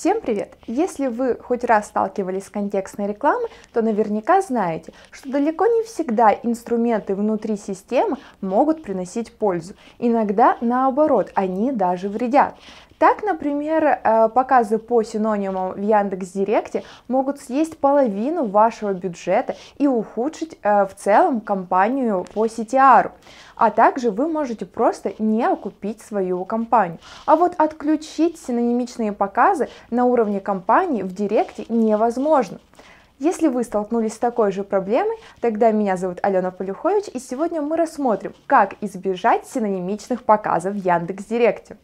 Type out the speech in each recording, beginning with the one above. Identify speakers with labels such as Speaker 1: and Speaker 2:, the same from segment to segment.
Speaker 1: Всем привет! Если вы хоть раз сталкивались с контекстной рекламой, то наверняка знаете, что далеко не всегда инструменты внутри системы могут приносить пользу. Иногда наоборот, они даже вредят. Так, например, э, показы по синонимам в Яндекс.Директе могут съесть половину вашего бюджета и ухудшить э, в целом компанию по CTR. А также вы можете просто не окупить свою компанию. А вот отключить синонимичные показы на уровне компании в Директе невозможно. Если вы столкнулись с такой же проблемой, тогда меня зовут Алена Полюхович, и сегодня мы рассмотрим, как избежать синонимичных показов в Яндекс.Директе.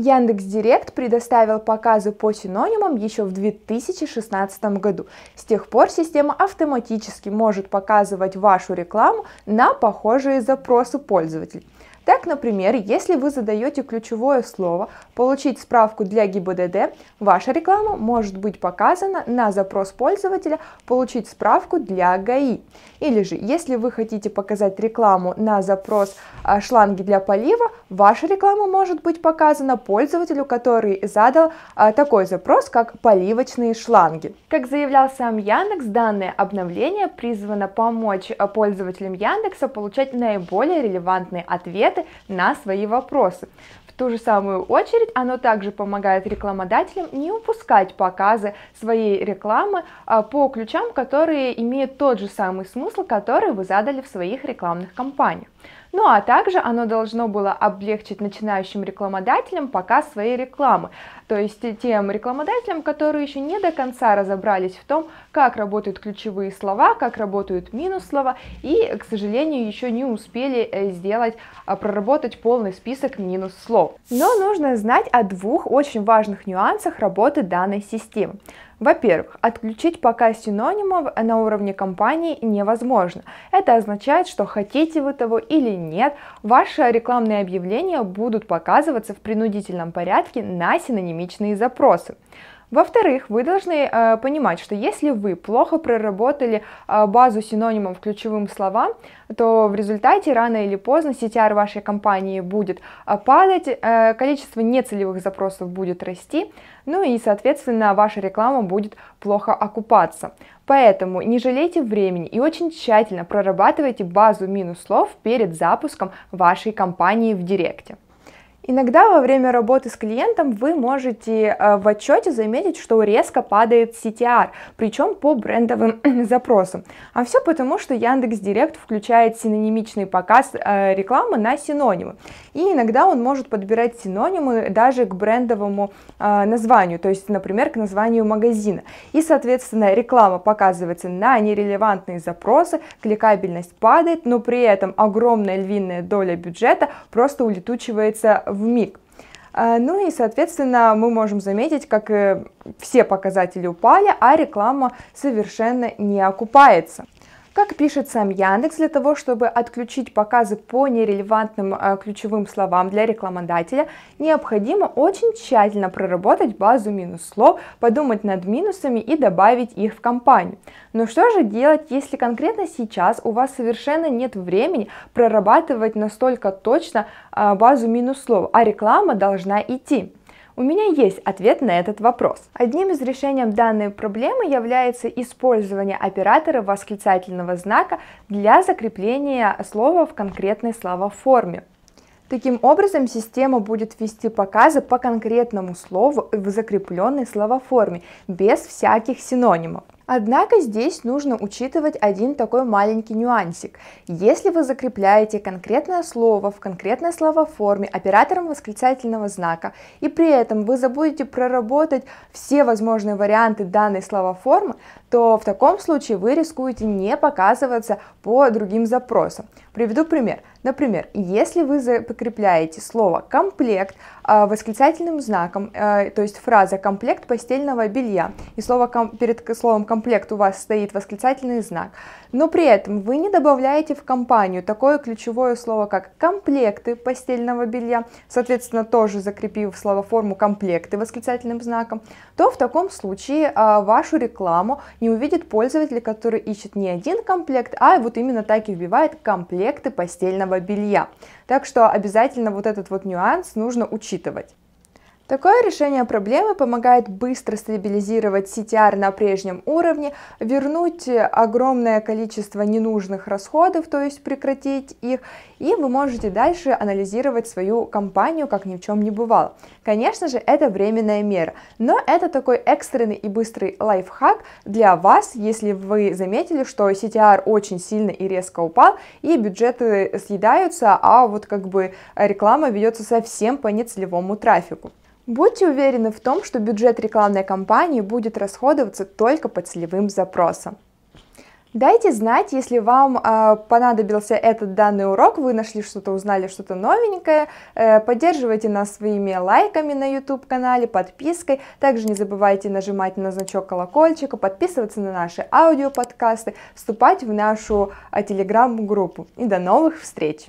Speaker 1: Яндекс Директ предоставил показы по синонимам еще в 2016 году. С тех пор система автоматически может показывать вашу рекламу на похожие запросы пользователей. Так, например, если вы задаете ключевое слово «получить справку для ГИБДД», ваша реклама может быть показана на запрос пользователя «получить справку для ГАИ». Или же, если вы хотите показать рекламу на запрос а, шланги для полива, ваша реклама может быть показана пользователю, который задал а, такой запрос, как поливочные шланги. Как заявлял сам Яндекс, данное обновление призвано помочь а, пользователям Яндекса получать наиболее релевантные ответы ответы на свои вопросы. В ту же самую очередь оно также помогает рекламодателям не упускать показы своей рекламы а, по ключам, которые имеют тот же самый смысл, который вы задали в своих рекламных кампаниях. Ну а также оно должно было облегчить начинающим рекламодателям показ своей рекламы, то есть тем рекламодателям, которые еще не до конца разобрались в том, как работают ключевые слова, как работают минус слова и, к сожалению, еще не успели э, сделать, а, проработать полный список минус слов. Но нужно знать о двух очень важных нюансах работы данной системы. Во-первых, отключить показ синонимов на уровне компании невозможно. Это означает, что хотите вы того или нет, ваши рекламные объявления будут показываться в принудительном порядке на синонимичные запросы. Во-вторых, вы должны э, понимать, что если вы плохо проработали э, базу синонимов ключевым словам, то в результате рано или поздно CTR вашей компании будет э, падать, э, количество нецелевых запросов будет расти, ну и, соответственно, ваша реклама будет плохо окупаться. Поэтому не жалейте времени и очень тщательно прорабатывайте базу минус слов перед запуском вашей компании в Директе. Иногда во время работы с клиентом вы можете э, в отчете заметить, что резко падает CTR, причем по брендовым запросам. А все потому, что Яндекс Директ включает синонимичный показ э, рекламы на синонимы. И иногда он может подбирать синонимы даже к брендовому э, названию, то есть, например, к названию магазина. И, соответственно, реклама показывается на нерелевантные запросы, кликабельность падает, но при этом огромная львиная доля бюджета просто улетучивается в миг. А, ну и, соответственно, мы можем заметить, как э, все показатели упали, а реклама совершенно не окупается. Как пишет сам Яндекс, для того, чтобы отключить показы по нерелевантным э, ключевым словам для рекламодателя, необходимо очень тщательно проработать базу минус слов, подумать над минусами и добавить их в компанию. Но что же делать, если конкретно сейчас у вас совершенно нет времени прорабатывать настолько точно э, базу минус слов, а реклама должна идти? У меня есть ответ на этот вопрос. Одним из решений данной проблемы является использование оператора восклицательного знака для закрепления слова в конкретной словоформе. Таким образом, система будет вести показы по конкретному слову в закрепленной словоформе, без всяких синонимов. Однако здесь нужно учитывать один такой маленький нюансик. Если вы закрепляете конкретное слово в конкретной словоформе оператором восклицательного знака, и при этом вы забудете проработать все возможные варианты данной словоформы, то в таком случае вы рискуете не показываться по другим запросам. Приведу пример. Например, если вы закрепляете слово «комплект» э, восклицательным знаком, э, то есть фраза «комплект постельного белья», и слово перед словом «комплект» у вас стоит восклицательный знак, но при этом вы не добавляете в компанию такое ключевое слово, как «комплекты постельного белья», соответственно, тоже закрепив словоформу «комплекты» восклицательным знаком, то в таком случае э, вашу рекламу не увидит пользователь, который ищет не один комплект, а вот именно так и вбивает комплекты постельного белья. Так что обязательно вот этот вот нюанс нужно учитывать. Такое решение проблемы помогает быстро стабилизировать CTR на прежнем уровне, вернуть огромное количество ненужных расходов, то есть прекратить их, и вы можете дальше анализировать свою компанию, как ни в чем не бывало. Конечно же, это временная мера, но это такой экстренный и быстрый лайфхак для вас, если вы заметили, что CTR очень сильно и резко упал, и бюджеты съедаются, а вот как бы реклама ведется совсем по нецелевому трафику. Будьте уверены в том, что бюджет рекламной кампании будет расходоваться только по целевым запросам. Дайте знать, если вам э, понадобился этот данный урок, вы нашли что-то, узнали что-то новенькое. Э, поддерживайте нас своими лайками на YouTube-канале, подпиской. Также не забывайте нажимать на значок колокольчика, подписываться на наши аудиоподкасты, вступать в нашу э, телеграм-группу. И до новых встреч!